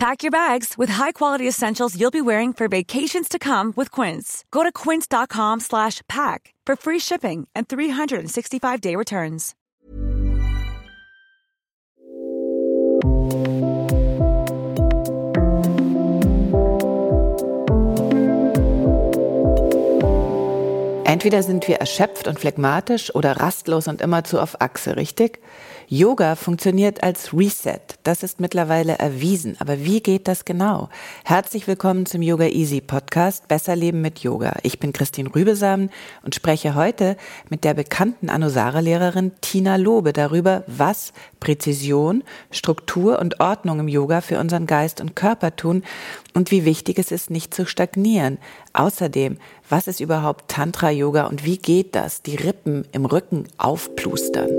Pack your bags with high-quality essentials you'll be wearing for vacations to come with Quince. Go to quince.com slash pack for free shipping and 365-day returns. Entweder sind wir erschöpft und phlegmatisch oder rastlos und immerzu auf Achse, richtig? Yoga funktioniert als Reset. Das ist mittlerweile erwiesen. Aber wie geht das genau? Herzlich willkommen zum Yoga Easy Podcast Besser Leben mit Yoga. Ich bin Christine Rübesamen und spreche heute mit der bekannten Anusara-Lehrerin Tina Lobe darüber, was Präzision, Struktur und Ordnung im Yoga für unseren Geist und Körper tun und wie wichtig es ist, nicht zu stagnieren. Außerdem, was ist überhaupt Tantra-Yoga und wie geht das? Die Rippen im Rücken aufplustern.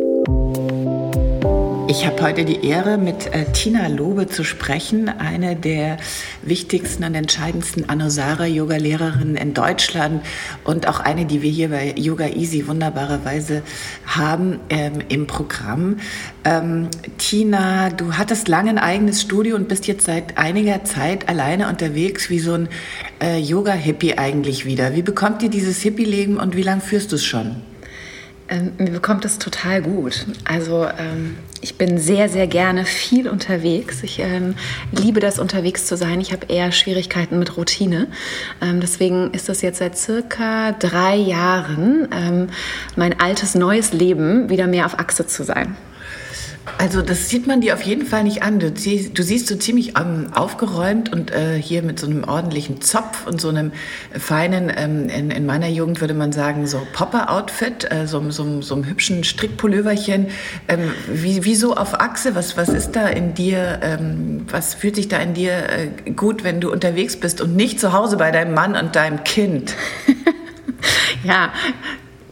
Ich habe heute die Ehre, mit äh, Tina Lobe zu sprechen, eine der wichtigsten und entscheidendsten Anusara-Yoga-Lehrerinnen in Deutschland und auch eine, die wir hier bei Yoga Easy wunderbarerweise haben ähm, im Programm. Ähm, Tina, du hattest lange ein eigenes Studio und bist jetzt seit einiger Zeit alleine unterwegs, wie so ein äh, Yoga-Hippie eigentlich wieder. Wie bekommt ihr dieses Hippie-Leben und wie lange führst du es schon? Ähm, mir bekommt es total gut. Also ähm, ich bin sehr, sehr gerne viel unterwegs. Ich ähm, liebe das, unterwegs zu sein. Ich habe eher Schwierigkeiten mit Routine. Ähm, deswegen ist das jetzt seit circa drei Jahren ähm, mein altes, neues Leben, wieder mehr auf Achse zu sein. Also das sieht man dir auf jeden Fall nicht an. Du, siehst, du siehst so ziemlich ähm, aufgeräumt und äh, hier mit so einem ordentlichen Zopf und so einem feinen, ähm, in, in, meiner Jugend würde man sagen, so Popper-Outfit, äh, so, so, so einem hübschen Strickpulloverchen. Ähm, wie, wie so auf Achse, was, was ist da in dir, ähm, was fühlt sich da in dir äh, gut, wenn du unterwegs bist und nicht zu Hause bei deinem Mann und deinem Kind? ja,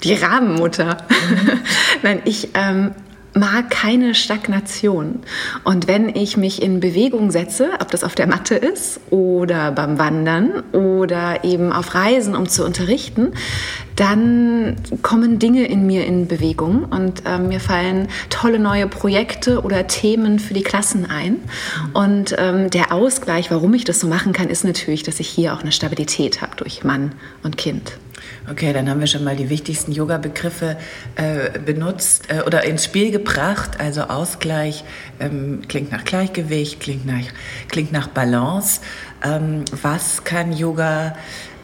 die Rabenmutter. Mhm. Nein, ich ähm, mag keine Stagnation. Und wenn ich mich in Bewegung setze, ob das auf der Matte ist oder beim Wandern oder eben auf Reisen, um zu unterrichten, dann kommen Dinge in mir in Bewegung und äh, mir fallen tolle neue Projekte oder Themen für die Klassen ein. Und ähm, der Ausgleich, warum ich das so machen kann, ist natürlich, dass ich hier auch eine Stabilität habe durch Mann und Kind. Okay, dann haben wir schon mal die wichtigsten Yoga-Begriffe äh, benutzt äh, oder ins Spiel gebracht. Also Ausgleich ähm, klingt nach Gleichgewicht, klingt nach, klingt nach Balance. Ähm, was kann Yoga,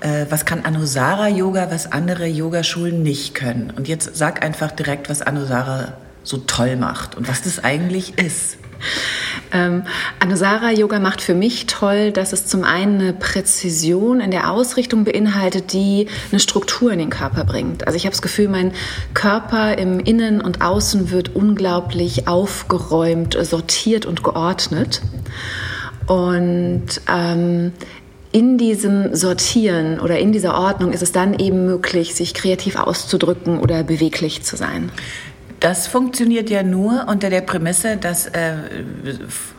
äh, was kann Anusara Yoga, was andere Yogaschulen nicht können? Und jetzt sag einfach direkt, was Anusara so toll macht und was das eigentlich ist. Ähm, Anusara Yoga macht für mich toll, dass es zum einen eine Präzision in der Ausrichtung beinhaltet, die eine Struktur in den Körper bringt. Also ich habe das Gefühl, mein Körper im Innen und Außen wird unglaublich aufgeräumt, sortiert und geordnet. Und ähm, in diesem Sortieren oder in dieser Ordnung ist es dann eben möglich, sich kreativ auszudrücken oder beweglich zu sein. Das funktioniert ja nur unter der Prämisse, dass äh,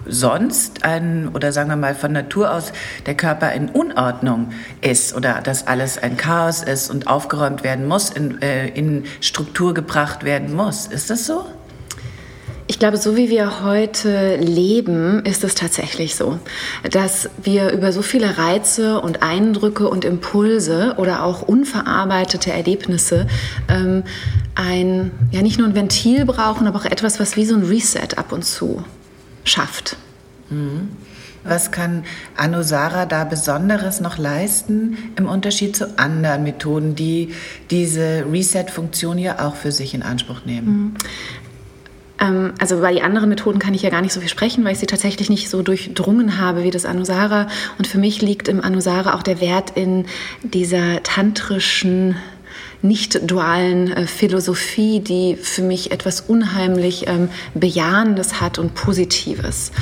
sonst ein, oder sagen wir mal von Natur aus, der Körper in Unordnung ist oder dass alles ein Chaos ist und aufgeräumt werden muss, in, äh, in Struktur gebracht werden muss. Ist das so? Ich glaube, so wie wir heute leben, ist es tatsächlich so, dass wir über so viele Reize und Eindrücke und Impulse oder auch unverarbeitete Erlebnisse ähm, ein, ja nicht nur ein Ventil brauchen, aber auch etwas, was wie so ein Reset ab und zu schafft. Mhm. Was kann Anusara da Besonderes noch leisten im Unterschied zu anderen Methoden, die diese Reset-Funktion ja auch für sich in Anspruch nehmen? Ähm, also über die anderen Methoden kann ich ja gar nicht so viel sprechen, weil ich sie tatsächlich nicht so durchdrungen habe wie das Anusara. Und für mich liegt im Anusara auch der Wert in dieser tantrischen nicht dualen äh, Philosophie, die für mich etwas unheimlich ähm, Bejahendes hat und Positives.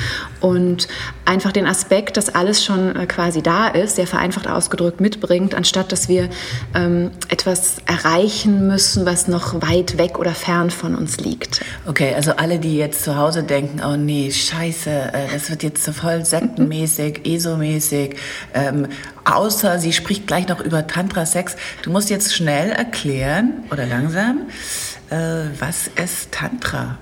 und einfach den Aspekt, dass alles schon äh, quasi da ist, sehr vereinfacht ausgedrückt mitbringt, anstatt dass wir ähm, etwas erreichen müssen, was noch weit weg oder fern von uns liegt. Okay, also alle, die jetzt zu Hause denken, oh nee, scheiße, äh, das wird jetzt so voll sektenmäßig, ESO-mäßig, ähm, außer sie spricht gleich noch über Tantra-Sex. Du musst jetzt schnell erklären oder langsam, äh, was ist Tantra?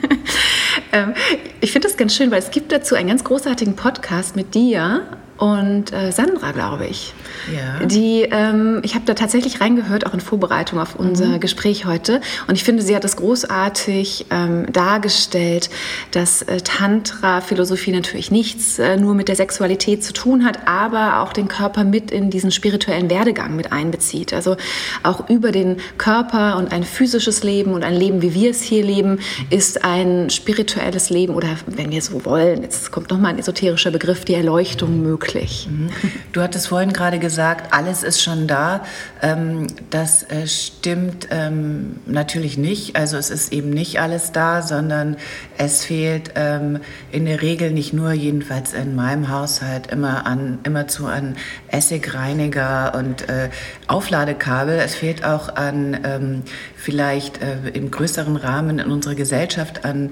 ähm, ich finde das ganz schön, weil es gibt dazu einen ganz großartigen Podcast mit dir und äh, Sandra, glaube ich. Ja. Die, ähm, ich habe da tatsächlich reingehört, auch in Vorbereitung auf unser mhm. Gespräch heute. Und ich finde, sie hat das großartig ähm, dargestellt, dass äh, Tantra-Philosophie natürlich nichts äh, nur mit der Sexualität zu tun hat, aber auch den Körper mit in diesen spirituellen Werdegang mit einbezieht. Also auch über den Körper und ein physisches Leben und ein Leben, wie wir es hier leben, ist ein spirituelles Leben oder, wenn wir so wollen, jetzt kommt nochmal ein esoterischer Begriff, die Erleuchtung möglich. Mhm. Du hattest vorhin gerade gesagt, alles ist schon da. Ähm, das äh, stimmt ähm, natürlich nicht. Also es ist eben nicht alles da, sondern es fehlt ähm, in der Regel nicht nur, jedenfalls in meinem Haushalt, immer an, immerzu an Essigreiniger und äh, Aufladekabel. Es fehlt auch an vielleicht äh, im größeren Rahmen in unserer Gesellschaft an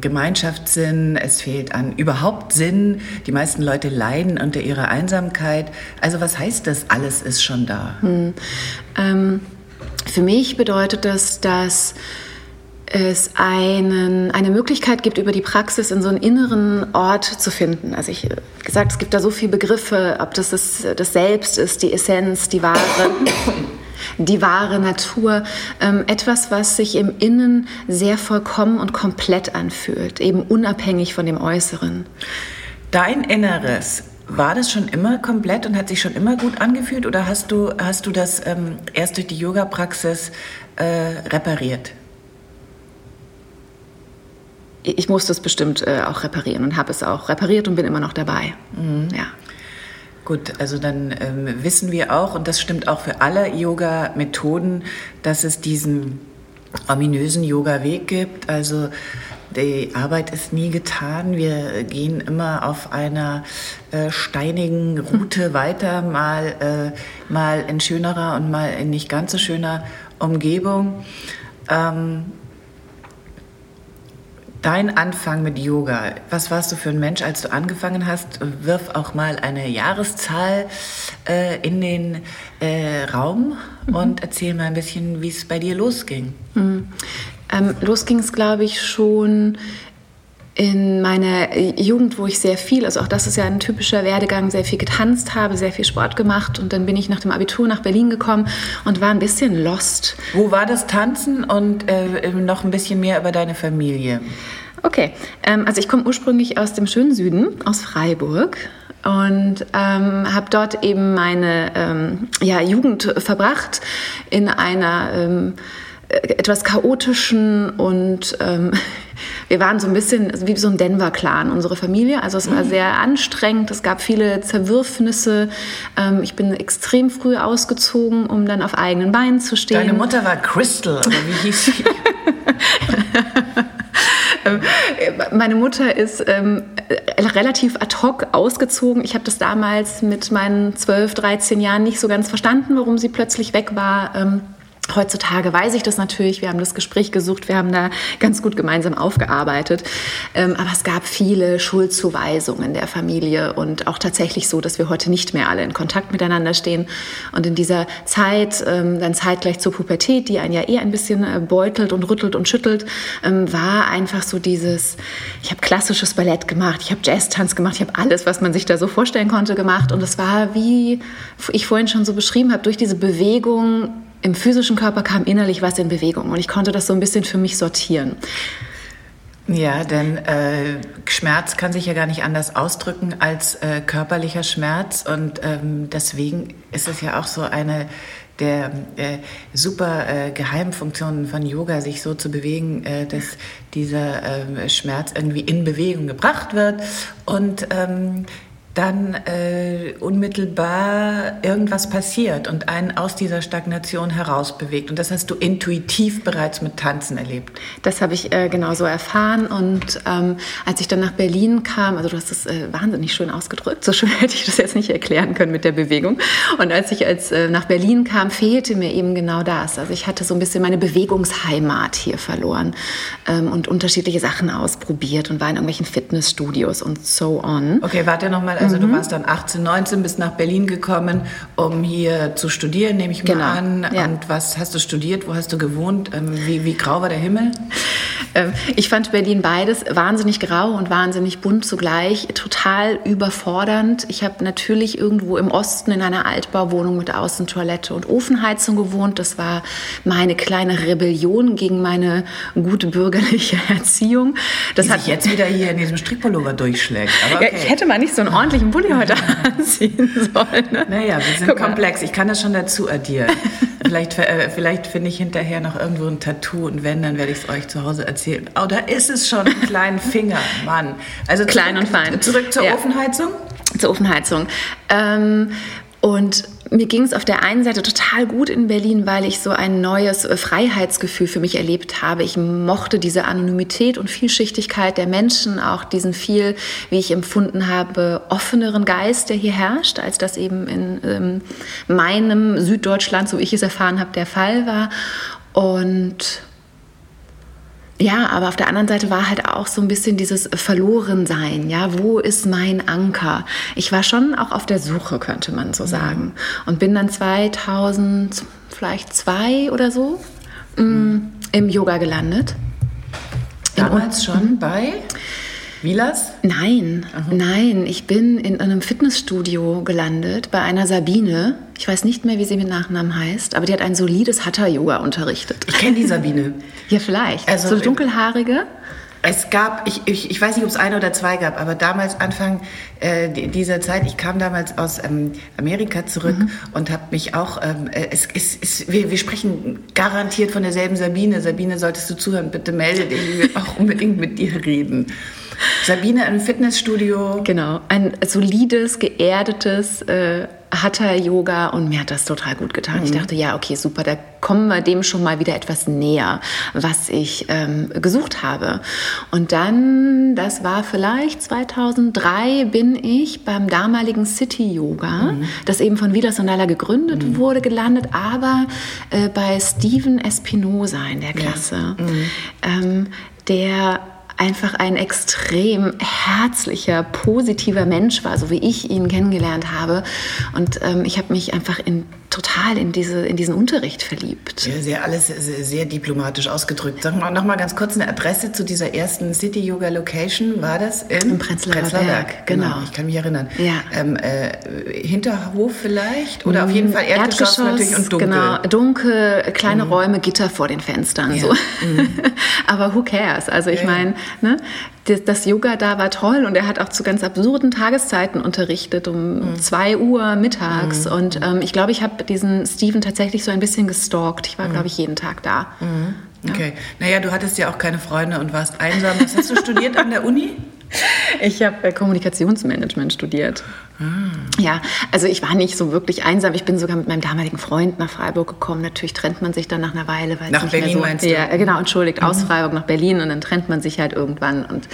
Gemeinschaftssinn. Es fehlt an überhaupt Sinn. Die meisten Leute leiden unter ihrer Einsamkeit. Also was heißt das? Alles ist schon da. Hm. Ähm, für mich bedeutet das, dass es einen, eine Möglichkeit gibt, über die Praxis in so einen inneren Ort zu finden. Also ich gesagt, es gibt da so viele Begriffe, ob das das, das Selbst ist, die Essenz, die wahre, die wahre Natur. Ähm, etwas, was sich im Innen sehr vollkommen und komplett anfühlt, eben unabhängig von dem Äußeren. Dein Inneres, war das schon immer komplett und hat sich schon immer gut angefühlt oder hast du, hast du das ähm, erst durch die Yoga-Praxis äh, repariert? ich musste es bestimmt äh, auch reparieren und habe es auch repariert und bin immer noch dabei. Mhm. Ja. Gut, also dann ähm, wissen wir auch, und das stimmt auch für alle Yoga-Methoden, dass es diesen ominösen Yoga-Weg gibt. Also die Arbeit ist nie getan. Wir gehen immer auf einer äh, steinigen Route weiter, mal, äh, mal in schönerer und mal in nicht ganz so schöner Umgebung. Ähm, Dein Anfang mit Yoga, was warst du für ein Mensch, als du angefangen hast? Wirf auch mal eine Jahreszahl äh, in den äh, Raum mhm. und erzähl mal ein bisschen, wie es bei dir losging. Mhm. Ähm, los ging es, glaube ich, schon in meiner Jugend, wo ich sehr viel, also auch das ist ja ein typischer Werdegang, sehr viel getanzt habe, sehr viel Sport gemacht und dann bin ich nach dem Abitur nach Berlin gekommen und war ein bisschen lost. Wo war das Tanzen und äh, noch ein bisschen mehr über deine Familie? Okay, ähm, also ich komme ursprünglich aus dem schönen Süden, aus Freiburg und ähm, habe dort eben meine ähm, ja, Jugend verbracht in einer ähm, etwas chaotischen und ähm, wir waren so ein bisschen wie so ein Denver-Clan, unsere Familie. Also es war mhm. sehr anstrengend, es gab viele Zerwürfnisse. Ähm, ich bin extrem früh ausgezogen, um dann auf eigenen Beinen zu stehen. Deine Mutter war Crystal, oder wie hieß sie? Ähm, meine Mutter ist ähm, relativ ad hoc ausgezogen. Ich habe das damals mit meinen 12, 13 Jahren nicht so ganz verstanden, warum sie plötzlich weg war. Ähm, Heutzutage weiß ich das natürlich, wir haben das Gespräch gesucht, wir haben da ganz gut gemeinsam aufgearbeitet. Ähm, aber es gab viele Schuldzuweisungen der Familie und auch tatsächlich so, dass wir heute nicht mehr alle in Kontakt miteinander stehen. Und in dieser Zeit, ähm, dann zeitgleich zur Pubertät, die einen ja eher ein bisschen äh, beutelt und rüttelt und schüttelt, ähm, war einfach so dieses, ich habe klassisches Ballett gemacht, ich habe Jazztanz gemacht, ich habe alles, was man sich da so vorstellen konnte, gemacht. Und es war, wie ich vorhin schon so beschrieben habe, durch diese Bewegung im physischen Körper kam innerlich was in Bewegung und ich konnte das so ein bisschen für mich sortieren. Ja, denn äh, Schmerz kann sich ja gar nicht anders ausdrücken als äh, körperlicher Schmerz und ähm, deswegen ist es ja auch so eine der äh, super äh, Geheimfunktionen von Yoga, sich so zu bewegen, äh, dass dieser äh, Schmerz irgendwie in Bewegung gebracht wird und ähm, dann äh, unmittelbar irgendwas passiert und einen aus dieser Stagnation herausbewegt. Und das hast du intuitiv bereits mit Tanzen erlebt. Das habe ich äh, genauso erfahren. Und ähm, als ich dann nach Berlin kam, also du hast es äh, wahnsinnig schön ausgedrückt, so schön hätte ich das jetzt nicht erklären können mit der Bewegung. Und als ich als, äh, nach Berlin kam, fehlte mir eben genau das. Also ich hatte so ein bisschen meine Bewegungsheimat hier verloren ähm, und unterschiedliche Sachen ausprobiert und war in irgendwelchen Fitnessstudios und so on. Okay, warte nochmal also mhm. du warst dann 18, 19, bist nach Berlin gekommen, um hier zu studieren, nehme ich mal genau. an. Ja. Und was hast du studiert? Wo hast du gewohnt? Ähm, wie, wie grau war der Himmel? Ähm, ich fand Berlin beides wahnsinnig grau und wahnsinnig bunt zugleich, total überfordernd. Ich habe natürlich irgendwo im Osten in einer Altbauwohnung mit Außentoilette und Ofenheizung gewohnt. Das war meine kleine Rebellion gegen meine gute bürgerliche Erziehung. Das Die hat sich jetzt wieder hier in diesem Strickpullover durchschlägt. Okay. Ja, ich hätte mal nicht so einen ordentlichen Pulli heute anziehen sollen. Ne? Naja, wir sind Guck komplex. Mal. Ich kann das schon dazu addieren. vielleicht äh, vielleicht finde ich hinterher noch irgendwo ein Tattoo und wenn, dann werde ich es euch zu Hause erzählen. Oh, da ist es schon, einen kleinen Finger, Mann. Also klein und fein. Zurück zur ja. Ofenheizung? Zur Ofenheizung. Ähm, und mir ging es auf der einen Seite total gut in Berlin, weil ich so ein neues äh, Freiheitsgefühl für mich erlebt habe. Ich mochte diese Anonymität und Vielschichtigkeit der Menschen, auch diesen viel, wie ich empfunden habe, offeneren Geist, der hier herrscht, als das eben in ähm, meinem Süddeutschland, so ich es erfahren habe, der Fall war. Und ja, aber auf der anderen Seite war halt auch so ein bisschen dieses Verlorensein. Ja, wo ist mein Anker? Ich war schon auch auf der Suche, könnte man so sagen. Und bin dann 2000, vielleicht zwei oder so, mhm. im Yoga gelandet. Damals schon bei? Vilas? Nein, Aha. nein. Ich bin in einem Fitnessstudio gelandet bei einer Sabine. Ich weiß nicht mehr, wie sie mit Nachnamen heißt, aber die hat ein solides Hatha-Yoga unterrichtet. Ich kenne die Sabine. ja, vielleicht. Also, so dunkelhaarige. Es gab, ich, ich, ich weiß nicht, ob es eine oder zwei gab, aber damals, Anfang äh, dieser Zeit, ich kam damals aus ähm, Amerika zurück mhm. und habe mich auch, ähm, äh, es, es, es, wir, wir sprechen garantiert von derselben Sabine. Sabine, solltest du zuhören, bitte melde dich, ich will auch unbedingt mit dir reden. Sabine im Fitnessstudio. Genau, ein solides, geerdetes äh, Hatha-Yoga und mir hat das total gut getan. Mhm. Ich dachte, ja, okay, super, da kommen wir dem schon mal wieder etwas näher, was ich ähm, gesucht habe. Und dann, das war vielleicht 2003, bin ich beim damaligen City-Yoga, mhm. das eben von Vida Sondala gegründet mhm. wurde, gelandet, aber äh, bei Steven Espinosa in der Klasse. Ja. Mhm. Ähm, der einfach ein extrem herzlicher, positiver Mensch war, so wie ich ihn kennengelernt habe. Und ähm, ich habe mich einfach in total in, diese, in diesen Unterricht verliebt. Ja, sehr, alles sehr, sehr diplomatisch ausgedrückt. Sag mal noch mal ganz kurz eine Adresse zu dieser ersten City Yoga Location. War das in Im Prenzlauer, Prenzlauer Berg? Berg genau. genau. ich kann mich erinnern. Ja. Ähm, äh, Hinterhof vielleicht? Oder auf jeden Fall Erdgeschoss, Erdgeschoss natürlich und dunkel. Genau, dunkel, kleine mhm. Räume, Gitter vor den Fenstern. Ja. So. Mhm. Aber who cares? Also ich ja. meine, ne, das, das, Yoga da war toll und er hat auch zu ganz absurden Tageszeiten unterrichtet, um mhm. 2 Uhr mittags. Mhm. Und ähm, ich glaube, ich habe diesen Steven tatsächlich so ein bisschen gestalkt. Ich war, mhm. glaube ich, jeden Tag da. Mhm. Okay. Ja. Naja, du hattest ja auch keine Freunde und warst einsam. Was hast du studiert an der Uni? Ich habe äh, Kommunikationsmanagement studiert. Ah. Ja, also ich war nicht so wirklich einsam. Ich bin sogar mit meinem damaligen Freund nach Freiburg gekommen. Natürlich trennt man sich dann nach einer Weile. Weil nach Berlin so, meinst du? Ja, genau, entschuldigt, mhm. aus Freiburg nach Berlin und dann trennt man sich halt irgendwann. Und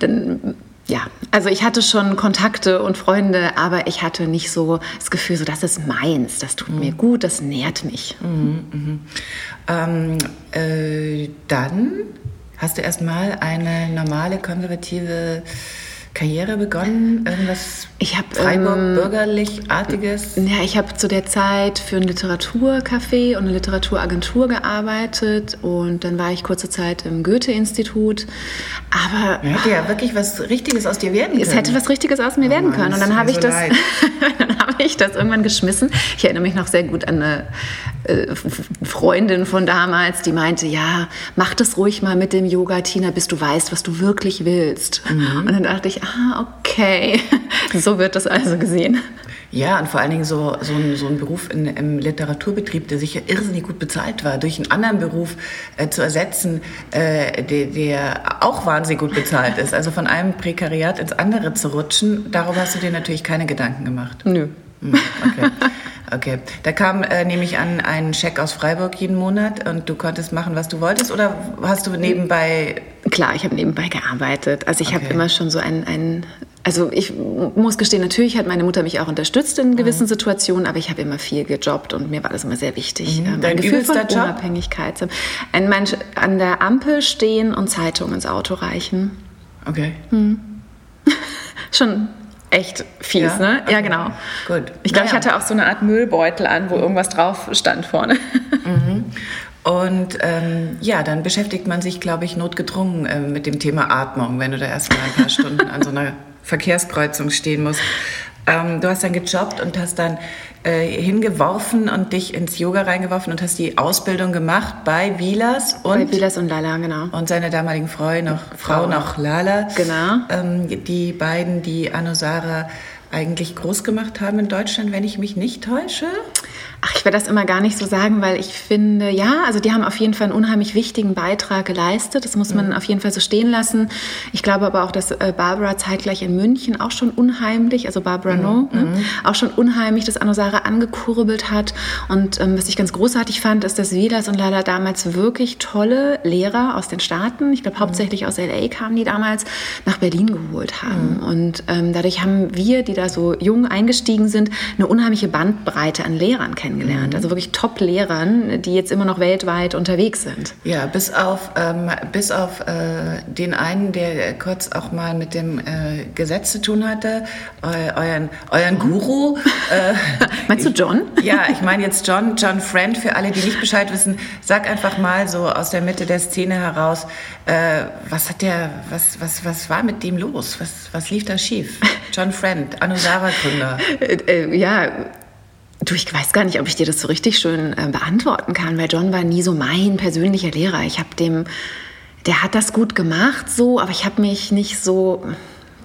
dann ja, also ich hatte schon Kontakte und Freunde, aber ich hatte nicht so das Gefühl, so das ist meins, das tut mhm. mir gut, das nährt mich. Mhm, mhm. Ähm, äh, dann hast du erstmal eine normale konservative Karriere begonnen? Irgendwas ich hab, Freiburg, ähm, bürgerlich-artiges? Ja, ich habe zu der Zeit für ein Literaturcafé und eine Literaturagentur gearbeitet und dann war ich kurze Zeit im Goethe-Institut. Aber ja, hätte ja wirklich was Richtiges aus dir werden können. Es hätte was Richtiges aus mir oh werden Mann, können. Und dann habe ich so das, dann habe ich das irgendwann geschmissen. Ich erinnere mich noch sehr gut an eine äh, Freundin von damals, die meinte, ja, mach das ruhig mal mit dem Yoga, Tina, bis du weißt, was du wirklich willst. Mhm. Und dann dachte ich, ah, okay, so wird das also gesehen. Ja, und vor allen Dingen so, so, ein, so ein Beruf in, im Literaturbetrieb, der sicher irrsinnig gut bezahlt war, durch einen anderen Beruf äh, zu ersetzen, äh, der, der auch wahnsinnig gut bezahlt ist. Also von einem Prekariat ins andere zu rutschen, darüber hast du dir natürlich keine Gedanken gemacht. Nö. Hm, okay. Okay, da kam äh, nämlich an ein Scheck aus Freiburg jeden Monat und du konntest machen, was du wolltest oder hast du nebenbei? Klar, ich habe nebenbei gearbeitet. Also ich okay. habe immer schon so ein, ein also ich muss gestehen, natürlich hat meine Mutter mich auch unterstützt in gewissen mhm. Situationen, aber ich habe immer viel gejobbt und mir war das immer sehr wichtig. Mhm. Dein Gefühl von Job? Unabhängigkeit. Ein Mensch an der Ampel stehen und Zeitung ins Auto reichen. Okay. Hm. Schon echt fies, ja? ne? Okay. Ja, genau. Gut. Ich glaube, naja. ich hatte auch so eine Art Müllbeutel an, wo irgendwas drauf stand vorne. Mhm. Und ähm, ja, dann beschäftigt man sich, glaube ich, notgedrungen äh, mit dem Thema Atmung, wenn du da erstmal ein paar Stunden an so einer Verkehrskreuzung stehen musst. Ähm, du hast dann gejobbt und hast dann äh, hingeworfen und dich ins Yoga reingeworfen und hast die Ausbildung gemacht bei Vilas und bei Vilas und Lala, genau. Und seiner damaligen Frau noch, Frau noch Lala. Genau. Ähm, die beiden, die Anusara eigentlich groß gemacht haben in Deutschland, wenn ich mich nicht täusche. Ach, ich werde das immer gar nicht so sagen, weil ich finde, ja, also die haben auf jeden Fall einen unheimlich wichtigen Beitrag geleistet. Das muss man mhm. auf jeden Fall so stehen lassen. Ich glaube aber auch, dass äh, Barbara zeitgleich in München auch schon unheimlich, also Barbara mhm. No, ne, mhm. auch schon unheimlich das Anosara angekurbelt hat. Und ähm, was ich ganz großartig fand, ist, dass Vilas und Lala damals wirklich tolle Lehrer aus den Staaten, ich glaube mhm. hauptsächlich aus LA kamen die damals, nach Berlin geholt haben. Mhm. Und ähm, dadurch haben wir, die da so jung eingestiegen sind, eine unheimliche Bandbreite an Lehrern kennengelernt kennengelernt. Mhm. Also wirklich Top-Lehrern, die jetzt immer noch weltweit unterwegs sind. Ja, bis auf, ähm, bis auf äh, den einen, der kurz auch mal mit dem äh, Gesetz zu tun hatte, eu euren, euren Guru. Äh, Meinst du John? Ich, ja, ich meine jetzt John, John Friend, für alle, die nicht Bescheid wissen, sag einfach mal so aus der Mitte der Szene heraus, äh, was hat der, was, was, was war mit dem los? Was, was lief da schief? John Friend, Anusara-Gründer. Äh, äh, ja, Du, ich weiß gar nicht, ob ich dir das so richtig schön äh, beantworten kann, weil John war nie so mein persönlicher Lehrer. Ich habe dem, der hat das gut gemacht, so, aber ich habe mich nicht so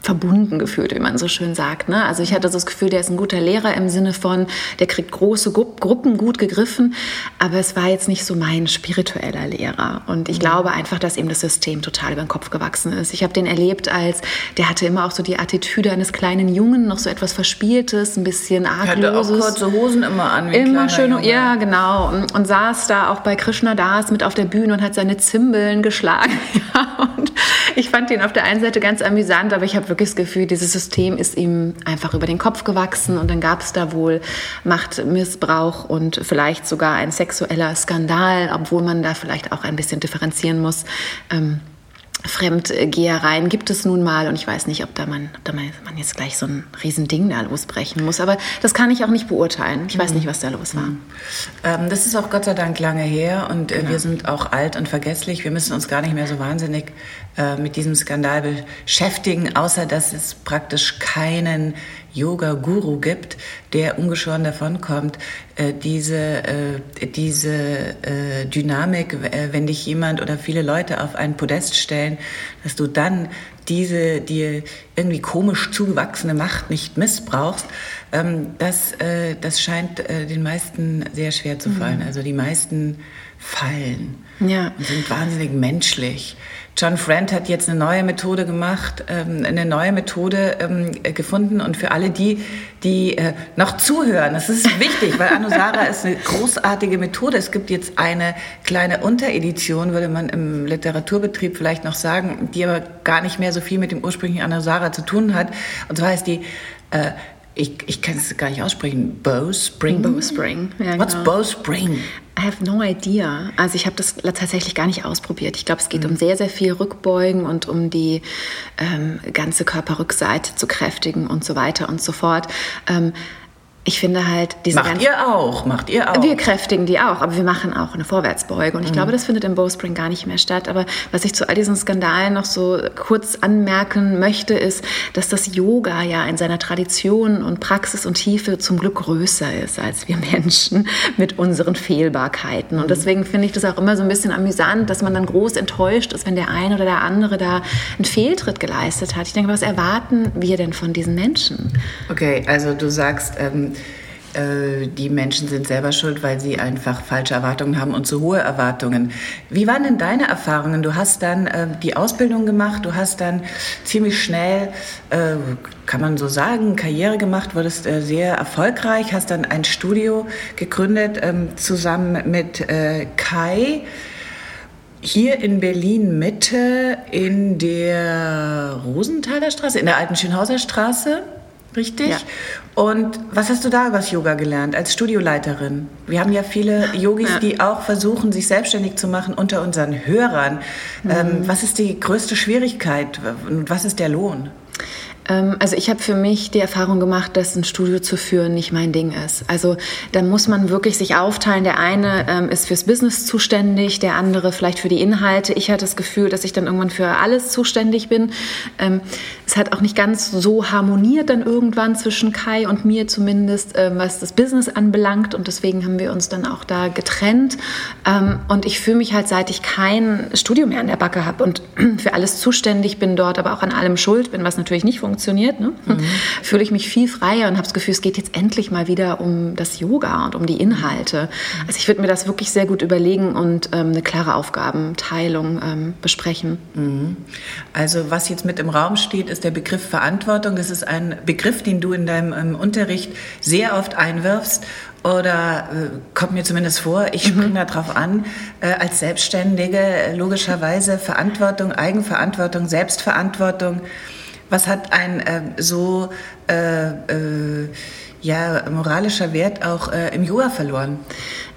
verbunden gefühlt, wie man so schön sagt. Ne? Also ich hatte so das Gefühl, der ist ein guter Lehrer im Sinne von, der kriegt große Gru Gruppen gut gegriffen, aber es war jetzt nicht so mein spiritueller Lehrer. Und ich mhm. glaube einfach, dass ihm das System total über den Kopf gewachsen ist. Ich habe den erlebt als, der hatte immer auch so die Attitüde eines kleinen Jungen, noch so etwas Verspieltes, ein bisschen argloses. Hatte auch kurze Hosen immer an. Wie immer schön, Junge. ja genau. Und, und, saß da auch bei Krishna Das mit auf der Bühne und hat seine Zimbeln geschlagen. ja, und ich fand ihn auf der einen Seite ganz amüsant, aber ich habe wirklich das Gefühl, dieses System ist ihm einfach über den Kopf gewachsen und dann gab es da wohl Machtmissbrauch und vielleicht sogar ein sexueller Skandal, obwohl man da vielleicht auch ein bisschen differenzieren muss. Ähm, Fremdgehereien gibt es nun mal und ich weiß nicht, ob da man, ob da man jetzt gleich so ein Riesending da losbrechen muss. Aber das kann ich auch nicht beurteilen. Ich weiß mhm. nicht, was da los war. Mhm. Ähm, das ist auch Gott sei Dank lange her und äh, ja. wir sind auch alt und vergesslich. Wir müssen uns gar nicht mehr so wahnsinnig äh, mit diesem Skandal beschäftigen, außer dass es praktisch keinen Yoga-Guru gibt, der ungeschoren davonkommt. Äh, diese äh, diese äh, Dynamik, äh, wenn dich jemand oder viele Leute auf ein Podest stellen, dass du dann diese dir irgendwie komisch zugewachsene Macht nicht missbrauchst, ähm, das, äh, das scheint äh, den meisten sehr schwer zu fallen. Mhm. Also die meisten fallen ja. und sind wahnsinnig menschlich. John Friend hat jetzt eine neue Methode gemacht, ähm, eine neue Methode ähm, gefunden und für alle die, die äh, noch zuhören, das ist wichtig, weil Anusara ist eine großartige Methode. Es gibt jetzt eine kleine Unteredition, würde man im Literaturbetrieb vielleicht noch sagen, die aber gar nicht mehr so viel mit dem ursprünglichen Anusara zu tun hat. Und zwar heißt die äh, ich, ich kann es gar nicht aussprechen. Bowspring? Bowspring, ja, What's genau. Bowspring? I have no idea. Also ich habe das tatsächlich gar nicht ausprobiert. Ich glaube, es geht mhm. um sehr, sehr viel Rückbeugen und um die ähm, ganze Körperrückseite zu kräftigen und so weiter und so fort. Ähm, ich finde halt diese Macht ihr auch, macht ihr auch. Wir kräftigen die auch, aber wir machen auch eine Vorwärtsbeuge. Und ich mhm. glaube, das findet im Bowspring gar nicht mehr statt. Aber was ich zu all diesen Skandalen noch so kurz anmerken möchte, ist, dass das Yoga ja in seiner Tradition und Praxis und Tiefe zum Glück größer ist als wir Menschen mit unseren Fehlbarkeiten. Und mhm. deswegen finde ich das auch immer so ein bisschen amüsant, dass man dann groß enttäuscht ist, wenn der eine oder der andere da einen Fehltritt geleistet hat. Ich denke, was erwarten wir denn von diesen Menschen? Okay, also du sagst, ähm äh, die Menschen sind selber schuld, weil sie einfach falsche Erwartungen haben und zu hohe Erwartungen. Wie waren denn deine Erfahrungen? Du hast dann äh, die Ausbildung gemacht, du hast dann ziemlich schnell, äh, kann man so sagen, Karriere gemacht, wurdest äh, sehr erfolgreich, hast dann ein Studio gegründet ähm, zusammen mit äh, Kai hier in Berlin Mitte in der Rosenthaler Straße, in der alten Schönhauser Straße. Richtig? Ja. Und was hast du da über das Yoga gelernt als Studioleiterin? Wir haben ja viele Yogis, ja. die auch versuchen, sich selbstständig zu machen unter unseren Hörern. Mhm. Ähm, was ist die größte Schwierigkeit und was ist der Lohn? Ähm, also ich habe für mich die Erfahrung gemacht, dass ein Studio zu führen nicht mein Ding ist. Also da muss man wirklich sich aufteilen. Der eine ähm, ist fürs Business zuständig, der andere vielleicht für die Inhalte. Ich hatte das Gefühl, dass ich dann irgendwann für alles zuständig bin. Ähm, es hat auch nicht ganz so harmoniert dann irgendwann zwischen Kai und mir zumindest, ähm, was das Business anbelangt. Und deswegen haben wir uns dann auch da getrennt. Ähm, und ich fühle mich halt, seit ich kein Studio mehr an der Backe habe und für alles zuständig bin dort, aber auch an allem schuld bin, was natürlich nicht funktioniert funktioniert, ne? mhm. fühle ich mich viel freier und habe das Gefühl, es geht jetzt endlich mal wieder um das Yoga und um die Inhalte. Also ich würde mir das wirklich sehr gut überlegen und ähm, eine klare Aufgabenteilung ähm, besprechen. Mhm. Also was jetzt mit im Raum steht, ist der Begriff Verantwortung. Das ist ein Begriff, den du in deinem ähm, Unterricht sehr oft einwirfst oder äh, kommt mir zumindest vor, ich springe mhm. darauf an, äh, als Selbstständige äh, logischerweise Verantwortung, Eigenverantwortung, Selbstverantwortung was hat ein äh, so äh, äh, ja, moralischer Wert auch äh, im Yoga verloren?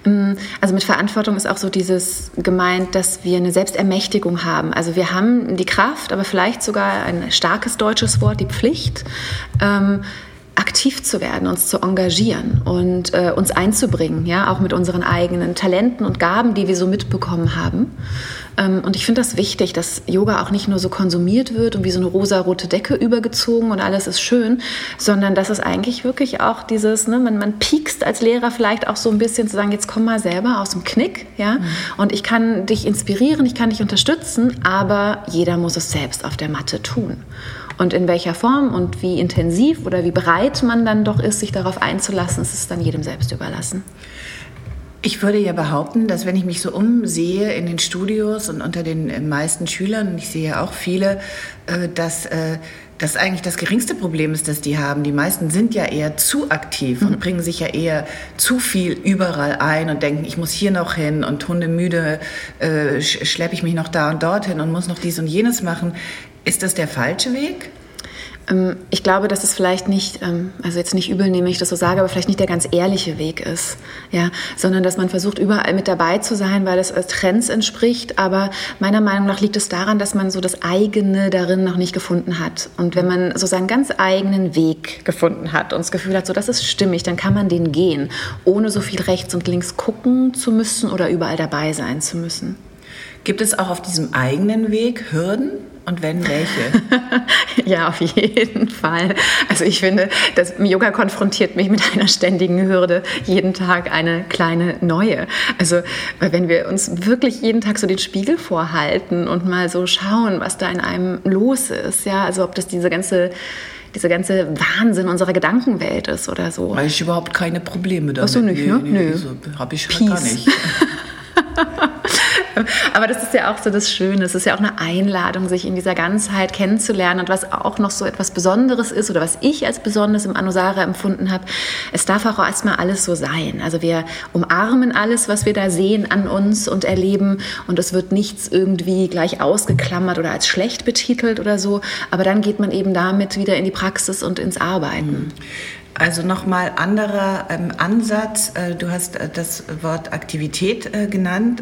Mm, also mit Verantwortung ist auch so dieses gemeint, dass wir eine Selbstermächtigung haben. Also wir haben die Kraft, aber vielleicht sogar ein starkes deutsches Wort, die Pflicht. Ähm, aktiv zu werden, uns zu engagieren und äh, uns einzubringen, ja, auch mit unseren eigenen Talenten und Gaben, die wir so mitbekommen haben. Ähm, und ich finde das wichtig, dass Yoga auch nicht nur so konsumiert wird und wie so eine rosa-rote Decke übergezogen und alles ist schön, sondern dass es eigentlich wirklich auch dieses, ne, man, man piekst als Lehrer vielleicht auch so ein bisschen zu sagen, jetzt komm mal selber aus dem Knick, ja, mhm. und ich kann dich inspirieren, ich kann dich unterstützen, aber jeder muss es selbst auf der Matte tun. Und in welcher Form und wie intensiv oder wie bereit man dann doch ist, sich darauf einzulassen, ist es dann jedem selbst überlassen. Ich würde ja behaupten, dass wenn ich mich so umsehe in den Studios und unter den meisten Schülern, und ich sehe ja auch viele, äh, dass äh, das eigentlich das geringste Problem ist, das die haben. Die meisten sind ja eher zu aktiv und mhm. bringen sich ja eher zu viel überall ein und denken, ich muss hier noch hin und hundemüde äh, schleppe ich mich noch da und dorthin und muss noch dies und jenes machen. Ist das der falsche Weg? Ähm, ich glaube, dass es vielleicht nicht, ähm, also jetzt nicht übel nehme ich das so sage, aber vielleicht nicht der ganz ehrliche Weg ist, ja, sondern dass man versucht, überall mit dabei zu sein, weil es Trends entspricht. Aber meiner Meinung nach liegt es daran, dass man so das eigene darin noch nicht gefunden hat. Und wenn man so seinen ganz eigenen Weg gefunden hat und das Gefühl hat, so das ist stimmig, dann kann man den gehen, ohne so viel rechts und links gucken zu müssen oder überall dabei sein zu müssen. Gibt es auch auf diesem eigenen Weg Hürden? Und wenn welche? ja, auf jeden Fall. Also ich finde, das Yoga konfrontiert mich mit einer ständigen Hürde, jeden Tag eine kleine neue. Also wenn wir uns wirklich jeden Tag so den Spiegel vorhalten und mal so schauen, was da in einem los ist, ja, also ob das diese ganze diese ganze Wahnsinn unserer Gedankenwelt ist oder so. Habe ich überhaupt keine Probleme damit. Hast du nicht, ne? Nee, nee, so habe ich Peace. gar nicht. Aber das ist ja auch so das Schöne. Es ist ja auch eine Einladung, sich in dieser Ganzheit kennenzulernen. Und was auch noch so etwas Besonderes ist oder was ich als Besonderes im Anusara empfunden habe, es darf auch erstmal alles so sein. Also wir umarmen alles, was wir da sehen an uns und erleben. Und es wird nichts irgendwie gleich ausgeklammert oder als schlecht betitelt oder so. Aber dann geht man eben damit wieder in die Praxis und ins Arbeiten. Also nochmal anderer ähm, Ansatz. Äh, du hast äh, das Wort Aktivität äh, genannt.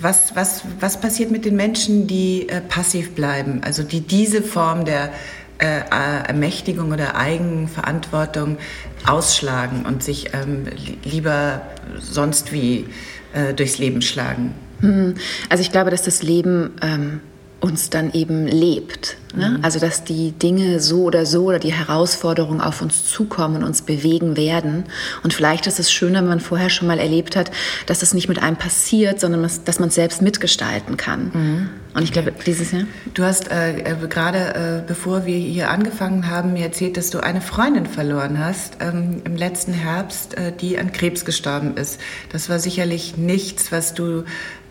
Was, was, was passiert mit den Menschen, die äh, passiv bleiben, also die diese Form der äh, Ermächtigung oder Eigenverantwortung ausschlagen und sich ähm, lieber sonst wie äh, durchs Leben schlagen? Hm. Also ich glaube, dass das Leben ähm, uns dann eben lebt. Ne? Mhm. Also dass die Dinge so oder so oder die Herausforderungen auf uns zukommen und uns bewegen werden. Und vielleicht ist es schöner, wenn man vorher schon mal erlebt hat, dass es nicht mit einem passiert, sondern dass man es selbst mitgestalten kann. Mhm. Und ich glaube, dieses Jahr. Du hast äh, äh, gerade, äh, bevor wir hier angefangen haben, mir erzählt, dass du eine Freundin verloren hast ähm, im letzten Herbst, äh, die an Krebs gestorben ist. Das war sicherlich nichts, was du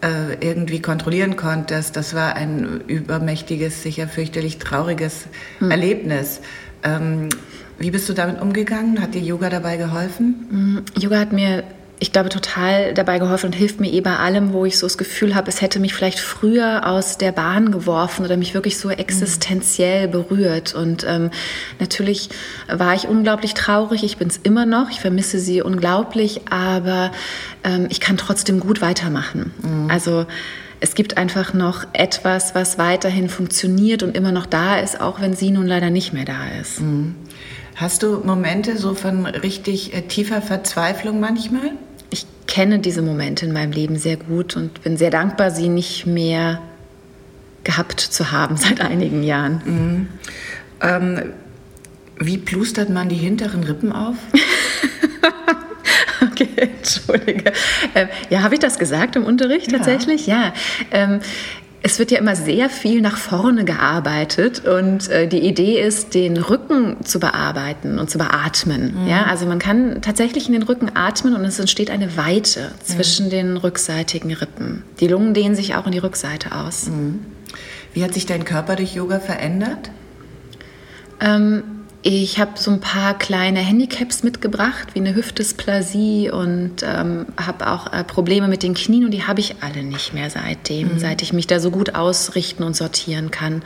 äh, irgendwie kontrollieren konntest. Das war ein übermächtiges, sicher fürchterlich trauriges hm. Erlebnis. Ähm, wie bist du damit umgegangen? Hat dir Yoga dabei geholfen? Hm, Yoga hat mir ich glaube, total dabei geholfen und hilft mir eh bei allem, wo ich so das Gefühl habe, es hätte mich vielleicht früher aus der Bahn geworfen oder mich wirklich so existenziell berührt. Und ähm, natürlich war ich unglaublich traurig. Ich bin es immer noch. Ich vermisse sie unglaublich, aber ähm, ich kann trotzdem gut weitermachen. Mhm. Also es gibt einfach noch etwas, was weiterhin funktioniert und immer noch da ist, auch wenn sie nun leider nicht mehr da ist. Mhm. Hast du Momente so von richtig äh, tiefer Verzweiflung manchmal? ich kenne diese Momente in meinem Leben sehr gut und bin sehr dankbar, sie nicht mehr gehabt zu haben seit einigen Jahren. Mhm. Ähm, wie plustert man die hinteren Rippen auf? okay, entschuldige. Ähm, ja, habe ich das gesagt im Unterricht tatsächlich? Ja. ja. Ähm, es wird ja immer sehr viel nach vorne gearbeitet und äh, die Idee ist, den Rücken zu bearbeiten und zu beatmen. Mhm. Ja, also man kann tatsächlich in den Rücken atmen und es entsteht eine Weite zwischen mhm. den rückseitigen Rippen. Die Lungen dehnen sich auch in die Rückseite aus. Mhm. Wie hat sich dein Körper durch Yoga verändert? Ähm, ich habe so ein paar kleine Handicaps mitgebracht, wie eine Hüftdysplasie und ähm, habe auch äh, Probleme mit den Knien und die habe ich alle nicht mehr seitdem, mhm. seit ich mich da so gut ausrichten und sortieren kann.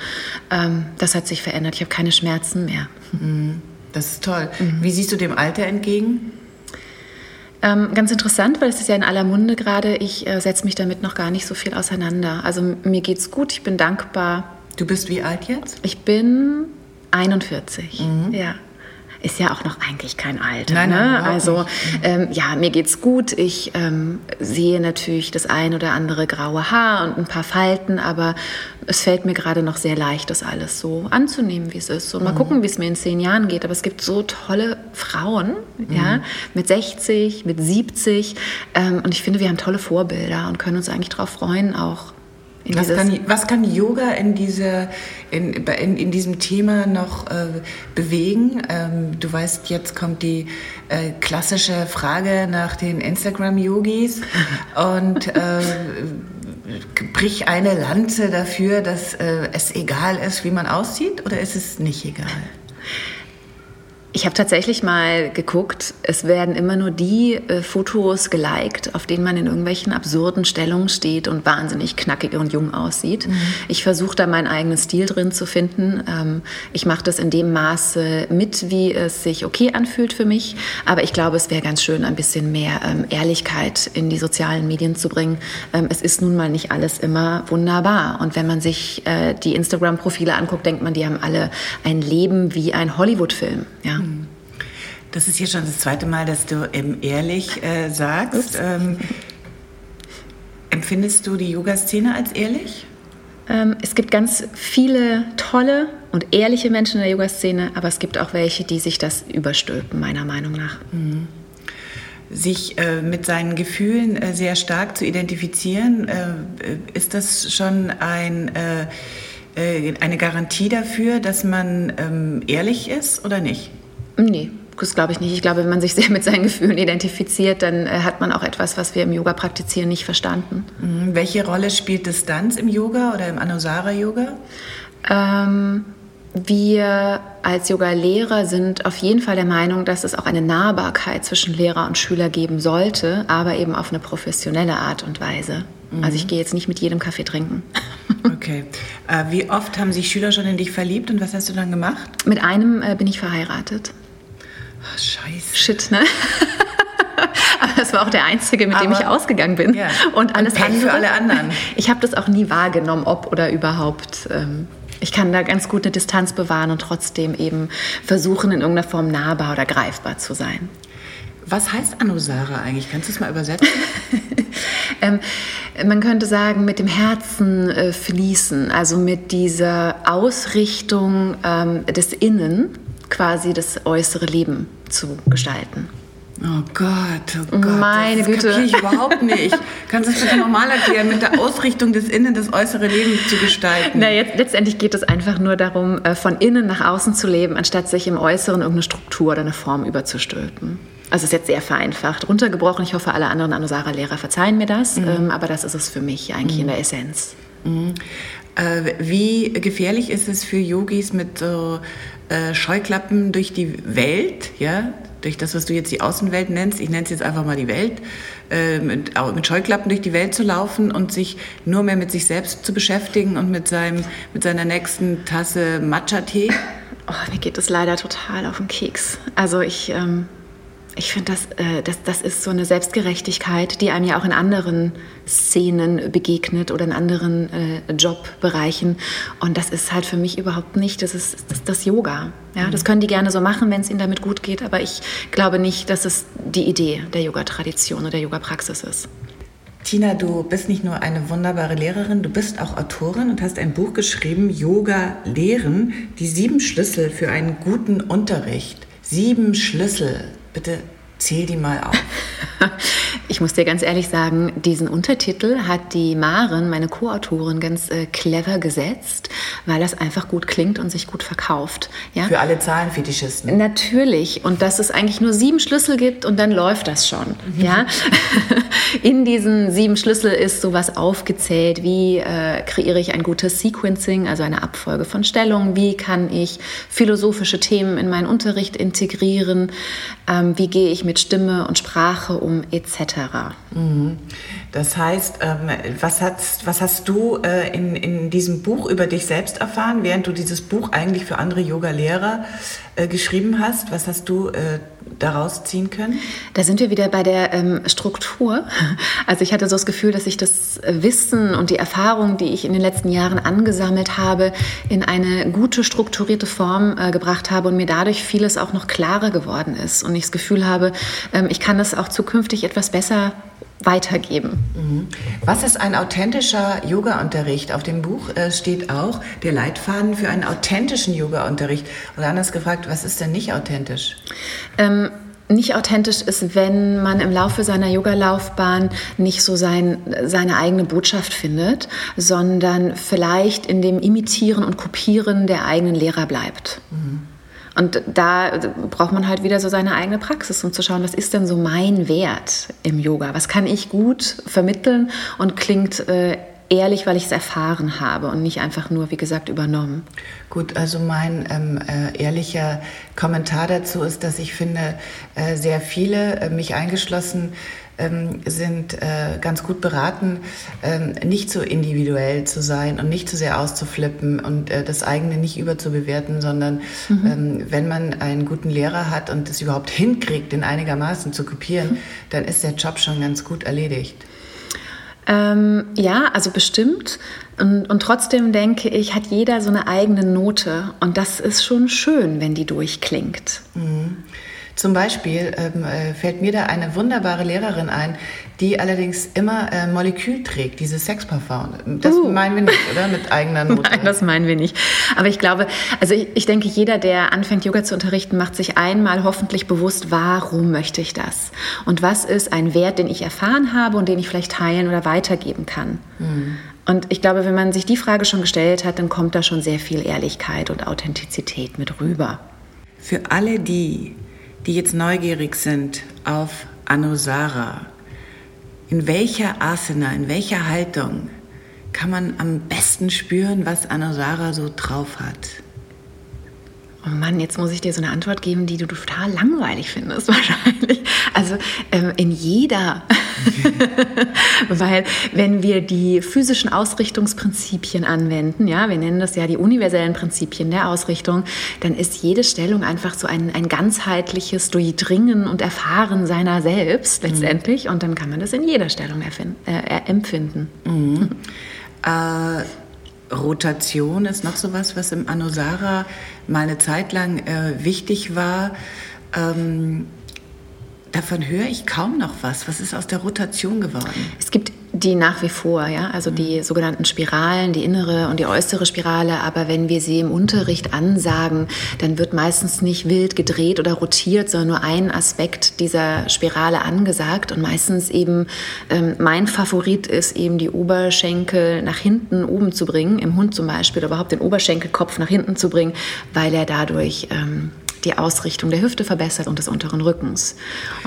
Ähm, das hat sich verändert. Ich habe keine Schmerzen mehr. Mhm. Das ist toll. Mhm. Wie siehst du dem Alter entgegen? Ähm, ganz interessant, weil es ist ja in aller Munde gerade. Ich äh, setze mich damit noch gar nicht so viel auseinander. Also mir geht's gut, ich bin dankbar. Du bist wie alt jetzt? Ich bin 41, mhm. ja. Ist ja auch noch eigentlich kein Alter. Nein, nein, ne? Also ähm, ja, mir geht's gut. Ich ähm, sehe natürlich das ein oder andere graue Haar und ein paar Falten, aber es fällt mir gerade noch sehr leicht, das alles so anzunehmen, wie es ist. Und mal mhm. gucken, wie es mir in zehn Jahren geht. Aber es gibt so tolle Frauen, mhm. ja, mit 60, mit 70. Ähm, und ich finde, wir haben tolle Vorbilder und können uns eigentlich darauf freuen, auch was kann, was kann, Yoga in, diese, in, in, in diesem Thema noch äh, bewegen? Ähm, du weißt, jetzt kommt die äh, klassische Frage nach den Instagram-Yogis und äh, brich eine Lanze dafür, dass äh, es egal ist, wie man aussieht oder ist es nicht egal? Ich habe tatsächlich mal geguckt, es werden immer nur die äh, Fotos geliked, auf denen man in irgendwelchen absurden Stellungen steht und wahnsinnig knackig und jung aussieht. Mhm. Ich versuche da meinen eigenen Stil drin zu finden. Ähm, ich mache das in dem Maße mit, wie es sich okay anfühlt für mich. Aber ich glaube, es wäre ganz schön, ein bisschen mehr ähm, Ehrlichkeit in die sozialen Medien zu bringen. Ähm, es ist nun mal nicht alles immer wunderbar. Und wenn man sich äh, die Instagram-Profile anguckt, denkt man, die haben alle ein Leben wie ein Hollywood-Film. Ja. Das ist hier schon das zweite Mal, dass du eben ehrlich äh, sagst. Ähm, empfindest du die Yoga-Szene als ehrlich? Ähm, es gibt ganz viele tolle und ehrliche Menschen in der Yoga-Szene, aber es gibt auch welche, die sich das überstülpen, meiner Meinung nach. Mhm. Sich äh, mit seinen Gefühlen äh, sehr stark zu identifizieren, äh, ist das schon ein, äh, äh, eine Garantie dafür, dass man ähm, ehrlich ist oder nicht? Nee, das glaube ich nicht. Ich glaube, wenn man sich sehr mit seinen Gefühlen identifiziert, dann äh, hat man auch etwas, was wir im Yoga praktizieren, nicht verstanden. Mhm. Welche Rolle spielt Distanz im Yoga oder im Anusara-Yoga? Ähm, wir als Yoga-Lehrer sind auf jeden Fall der Meinung, dass es auch eine Nahbarkeit zwischen Lehrer und Schüler geben sollte, aber eben auf eine professionelle Art und Weise. Mhm. Also ich gehe jetzt nicht mit jedem Kaffee trinken. Okay. Äh, wie oft haben sich Schüler schon in dich verliebt und was hast du dann gemacht? Mit einem äh, bin ich verheiratet. Ach, scheiße. Shit, ne? Aber das war auch der einzige, mit Aber, dem ich ausgegangen bin. Ja. Und alles und andere. für alle anderen. Ich habe das auch nie wahrgenommen, ob oder überhaupt. Ähm, ich kann da ganz gut eine Distanz bewahren und trotzdem eben versuchen, in irgendeiner Form nahbar oder greifbar zu sein. Was heißt Anusara eigentlich? Kannst du es mal übersetzen? ähm, man könnte sagen, mit dem Herzen äh, fließen, also mit dieser Ausrichtung ähm, des Innen quasi das äußere Leben zu gestalten. Oh Gott, oh Gott. Meine das Güte. ich überhaupt nicht. Kannst du das bitte nochmal erklären, mit der Ausrichtung des Innen das äußere Leben zu gestalten? Na, jetzt, letztendlich geht es einfach nur darum, äh, von innen nach außen zu leben, anstatt sich im Äußeren irgendeine Struktur oder eine Form überzustülpen. Also es ist jetzt sehr vereinfacht, runtergebrochen. Ich hoffe, alle anderen Anusara-Lehrer verzeihen mir das, mhm. ähm, aber das ist es für mich eigentlich mhm. in der Essenz. Mhm. Äh, wie gefährlich ist es für Yogis mit so äh, Scheuklappen durch die Welt, ja, durch das, was du jetzt die Außenwelt nennst, ich nenne es jetzt einfach mal die Welt, äh, mit, mit, Scheuklappen durch die Welt zu laufen und sich nur mehr mit sich selbst zu beschäftigen und mit, seinem, mit seiner nächsten Tasse Matcha-Tee? Oh, mir geht es leider total auf den Keks. Also ich ähm, ich finde, das, äh, das, das ist so eine Selbstgerechtigkeit, die einem ja auch in anderen Szenen begegnet oder in anderen äh, Jobbereichen. Und das ist halt für mich überhaupt nicht, das ist das, das Yoga. Ja, das können die gerne so machen, wenn es ihnen damit gut geht, aber ich glaube nicht, dass es die Idee der Yoga-Tradition oder der Yoga-Praxis ist. Tina, du bist nicht nur eine wunderbare Lehrerin, du bist auch Autorin und hast ein Buch geschrieben, Yoga Lehren, die sieben Schlüssel für einen guten Unterricht. Sieben Schlüssel. Bitte zähl die mal auf. Ich muss dir ganz ehrlich sagen, diesen Untertitel hat die Maren, meine Co-Autorin, ganz äh, clever gesetzt, weil das einfach gut klingt und sich gut verkauft. Ja? Für alle Zahlenfetischisten. Natürlich. Und dass es eigentlich nur sieben Schlüssel gibt und dann läuft das schon. Mhm. Ja? In diesen sieben Schlüssel ist sowas aufgezählt, wie äh, kreiere ich ein gutes Sequencing, also eine Abfolge von Stellungen, wie kann ich philosophische Themen in meinen Unterricht integrieren, ähm, wie gehe ich mit Stimme und Sprache um, etc. Mhm. Das heißt, ähm, was, hast, was hast du äh, in, in diesem Buch über dich selbst erfahren, während du dieses Buch eigentlich für andere Yoga-Lehrer äh, geschrieben hast? Was hast du äh, daraus ziehen können? Da sind wir wieder bei der ähm, Struktur. Also ich hatte so das Gefühl, dass ich das Wissen und die Erfahrung, die ich in den letzten Jahren angesammelt habe, in eine gute strukturierte Form äh, gebracht habe und mir dadurch vieles auch noch klarer geworden ist. Und ich das Gefühl habe, ähm, ich kann das auch zukünftig etwas besser weitergeben. Mhm. Was ist ein authentischer Yoga-Unterricht? Auf dem Buch äh, steht auch der Leitfaden für einen authentischen Yoga-Unterricht. Oder anders gefragt, was ist denn nicht authentisch? Ähm, nicht authentisch ist, wenn man im Laufe seiner Yoga-Laufbahn nicht so sein, seine eigene Botschaft findet, sondern vielleicht in dem Imitieren und Kopieren der eigenen Lehrer bleibt. Mhm. Und da braucht man halt wieder so seine eigene Praxis, um zu schauen, was ist denn so mein Wert im Yoga? Was kann ich gut vermitteln und klingt äh, ehrlich, weil ich es erfahren habe und nicht einfach nur, wie gesagt, übernommen. Gut, also mein ähm, äh, ehrlicher Kommentar dazu ist, dass ich finde, äh, sehr viele, äh, mich eingeschlossen, ähm, sind äh, ganz gut beraten, ähm, nicht so individuell zu sein und nicht zu sehr auszuflippen und äh, das eigene nicht überzubewerten, sondern mhm. ähm, wenn man einen guten Lehrer hat und es überhaupt hinkriegt, den einigermaßen zu kopieren, mhm. dann ist der Job schon ganz gut erledigt. Ähm, ja, also bestimmt. Und, und, trotzdem denke ich, hat jeder so eine eigene Note. Und das ist schon schön, wenn die durchklingt. Mhm. Zum Beispiel ähm, äh, fällt mir da eine wunderbare Lehrerin ein, die allerdings immer äh, Molekül trägt, diese Sexparfum. Das uh. meinen wir nicht, oder? Mit eigener Note. Nein, das meinen wir nicht. Aber ich glaube, also ich, ich denke, jeder, der anfängt, Yoga zu unterrichten, macht sich einmal hoffentlich bewusst, warum möchte ich das? Und was ist ein Wert, den ich erfahren habe und den ich vielleicht teilen oder weitergeben kann? Mhm. Und ich glaube, wenn man sich die Frage schon gestellt hat, dann kommt da schon sehr viel Ehrlichkeit und Authentizität mit rüber. Für alle die, die jetzt neugierig sind auf Anusara, in welcher Asana, in welcher Haltung kann man am besten spüren, was Anusara so drauf hat? Oh Mann, jetzt muss ich dir so eine Antwort geben, die du total langweilig findest wahrscheinlich. Also ähm, in jeder. Weil wenn wir die physischen Ausrichtungsprinzipien anwenden, ja, wir nennen das ja die universellen Prinzipien der Ausrichtung, dann ist jede Stellung einfach so ein, ein ganzheitliches Durchdringen und Erfahren seiner selbst letztendlich. Mhm. Und dann kann man das in jeder Stellung äh, empfinden. Mhm. Äh, Rotation ist noch so was, was im Anusara mal eine Zeit lang äh, wichtig war. Ähm, davon höre ich kaum noch was. Was ist aus der Rotation geworden? Es gibt die nach wie vor, ja, also die sogenannten Spiralen, die innere und die äußere Spirale. Aber wenn wir sie im Unterricht ansagen, dann wird meistens nicht wild gedreht oder rotiert, sondern nur ein Aspekt dieser Spirale angesagt. Und meistens eben ähm, mein Favorit ist eben die Oberschenkel nach hinten oben zu bringen, im Hund zum Beispiel, oder überhaupt den Oberschenkelkopf nach hinten zu bringen, weil er dadurch ähm, die Ausrichtung der Hüfte verbessert und des unteren Rückens.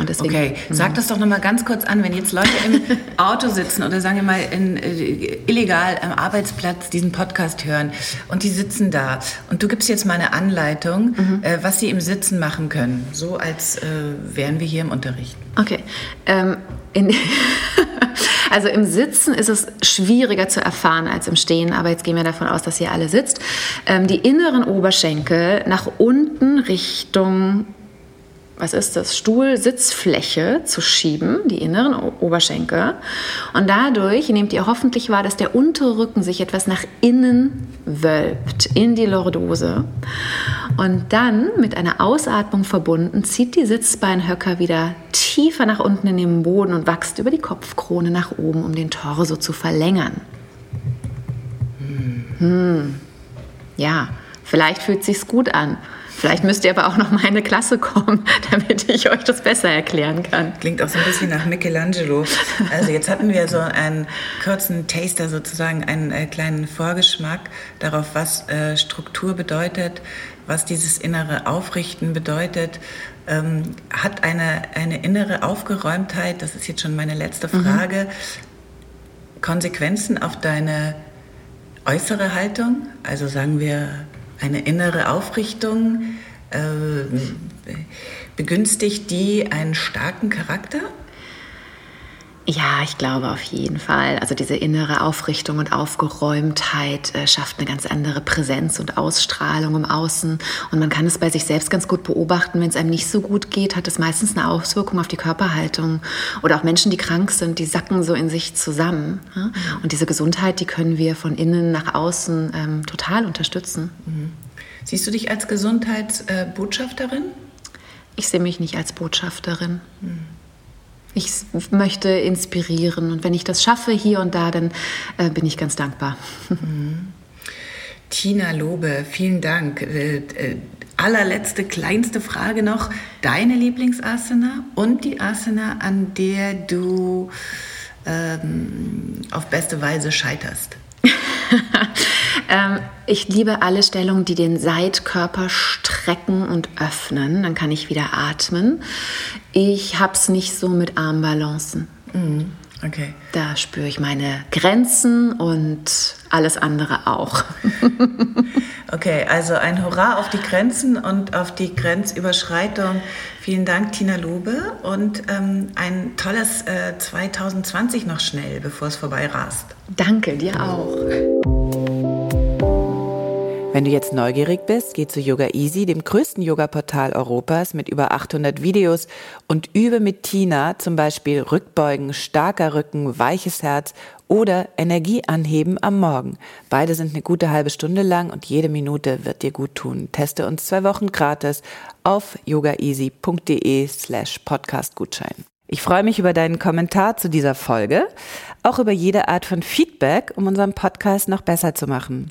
Deswegen, okay, sag das doch nochmal ganz kurz an, wenn jetzt Leute im Auto sitzen oder sagen wir mal in, äh, illegal am Arbeitsplatz diesen Podcast hören und die sitzen da und du gibst jetzt mal eine Anleitung, mhm. äh, was sie im Sitzen machen können, so als äh, wären wir hier im Unterricht. Okay. Ähm, Also im Sitzen ist es schwieriger zu erfahren als im Stehen, aber jetzt gehen wir davon aus, dass ihr alle sitzt. Ähm, die inneren Oberschenkel nach unten Richtung was ist das, Stuhl-Sitzfläche zu schieben, die inneren Oberschenkel. Und dadurch nehmt ihr hoffentlich wahr, dass der untere Rücken sich etwas nach innen wölbt, in die Lordose. Und dann mit einer Ausatmung verbunden, zieht die Sitzbeinhöcker wieder tiefer nach unten in den Boden und wächst über die Kopfkrone nach oben, um den Torso zu verlängern. Hm. Ja, vielleicht fühlt es sich gut an. Vielleicht müsst ihr aber auch noch mal in eine Klasse kommen, damit ich euch das besser erklären kann. Klingt auch so ein bisschen nach Michelangelo. Also jetzt hatten wir so einen kurzen Taster sozusagen, einen äh, kleinen Vorgeschmack darauf, was äh, Struktur bedeutet, was dieses innere Aufrichten bedeutet. Ähm, hat eine, eine innere Aufgeräumtheit, das ist jetzt schon meine letzte mhm. Frage, mhm. Konsequenzen auf deine äußere Haltung? Also sagen wir eine innere Aufrichtung, äh, begünstigt die einen starken Charakter? Ja, ich glaube auf jeden Fall. Also diese innere Aufrichtung und Aufgeräumtheit äh, schafft eine ganz andere Präsenz und Ausstrahlung im Außen. Und man kann es bei sich selbst ganz gut beobachten. Wenn es einem nicht so gut geht, hat es meistens eine Auswirkung auf die Körperhaltung. Oder auch Menschen, die krank sind, die sacken so in sich zusammen. Ja? Und diese Gesundheit, die können wir von innen nach außen ähm, total unterstützen. Mhm. Siehst du dich als Gesundheitsbotschafterin? ich sehe mich nicht als Botschafterin. Mhm. Ich möchte inspirieren und wenn ich das schaffe hier und da, dann äh, bin ich ganz dankbar. Mhm. Tina Lobe, vielen Dank. Äh, äh, allerletzte, kleinste Frage noch. Deine Lieblingsasana und die Asana, an der du ähm, auf beste Weise scheiterst? ähm, ich liebe alle Stellungen, die den Seitkörper strecken und öffnen. Dann kann ich wieder atmen. Ich habe es nicht so mit Armbalancen. Mhm. Okay. Da spüre ich meine Grenzen und alles andere auch. okay, also ein Hurra auf die Grenzen und auf die Grenzüberschreitung. Vielen Dank, Tina Lobe, und ähm, ein tolles äh, 2020 noch schnell, bevor es vorbei rast. Danke, dir auch. Wenn du jetzt neugierig bist, geh zu Yoga Easy, dem größten Yoga-Portal Europas mit über 800 Videos und übe mit Tina zum Beispiel Rückbeugen, starker Rücken, weiches Herz oder Energie anheben am Morgen. Beide sind eine gute halbe Stunde lang und jede Minute wird dir gut tun. Teste uns zwei Wochen gratis auf yogaeasy.de slash podcastgutschein. Ich freue mich über deinen Kommentar zu dieser Folge, auch über jede Art von Feedback, um unseren Podcast noch besser zu machen.